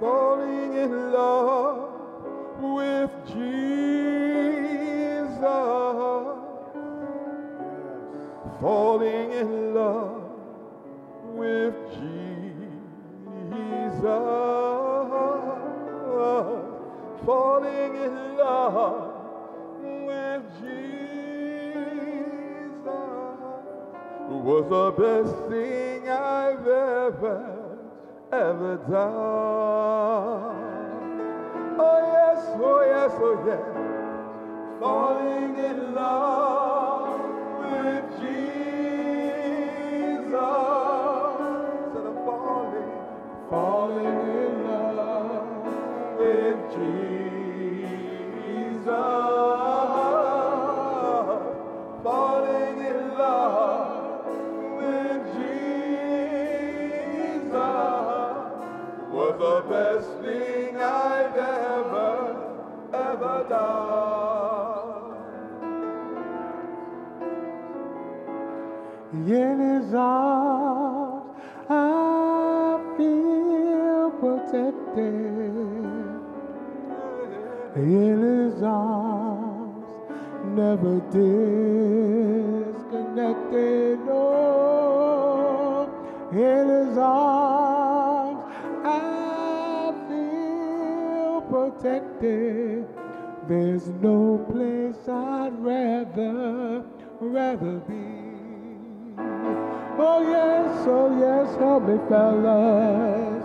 falling in love with Jesus, falling in love with Jesus, falling in love with Jesus. Was the best thing I've ever, ever done. Oh yes, oh yes, oh yes, falling in love with Jesus. Instead of falling, falling in love with Jesus. The best thing I've ever, ever done. In his arms, I feel protected. In his arms, never disconnected. Protected. There's no place I'd rather, rather be. Oh yes, oh yes, help me fellas.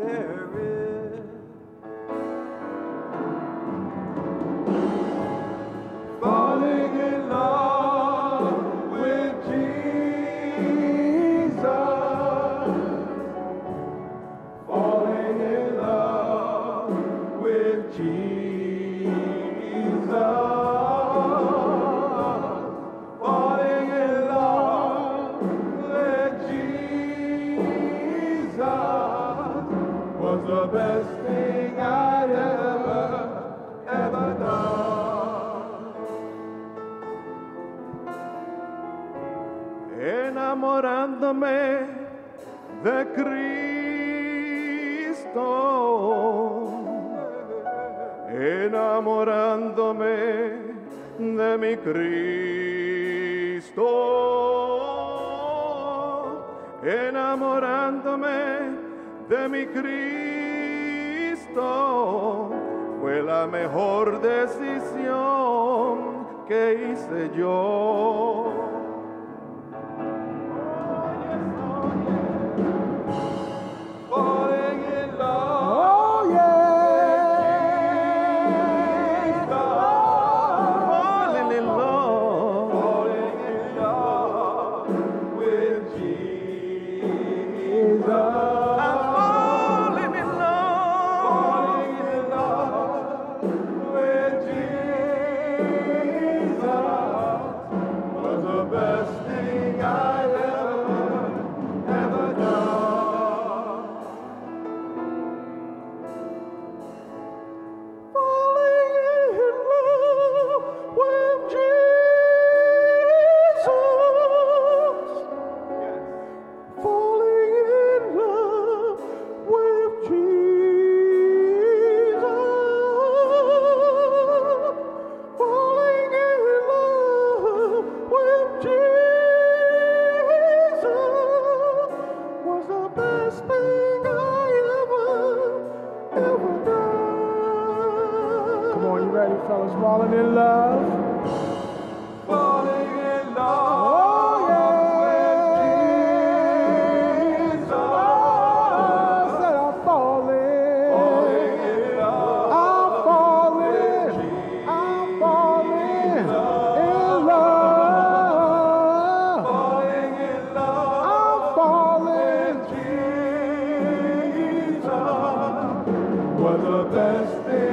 There is. Enamorándome de Cristo, enamorándome de mi Cristo, enamorándome de mi Cristo, fue la mejor decisión que hice yo. What the best thing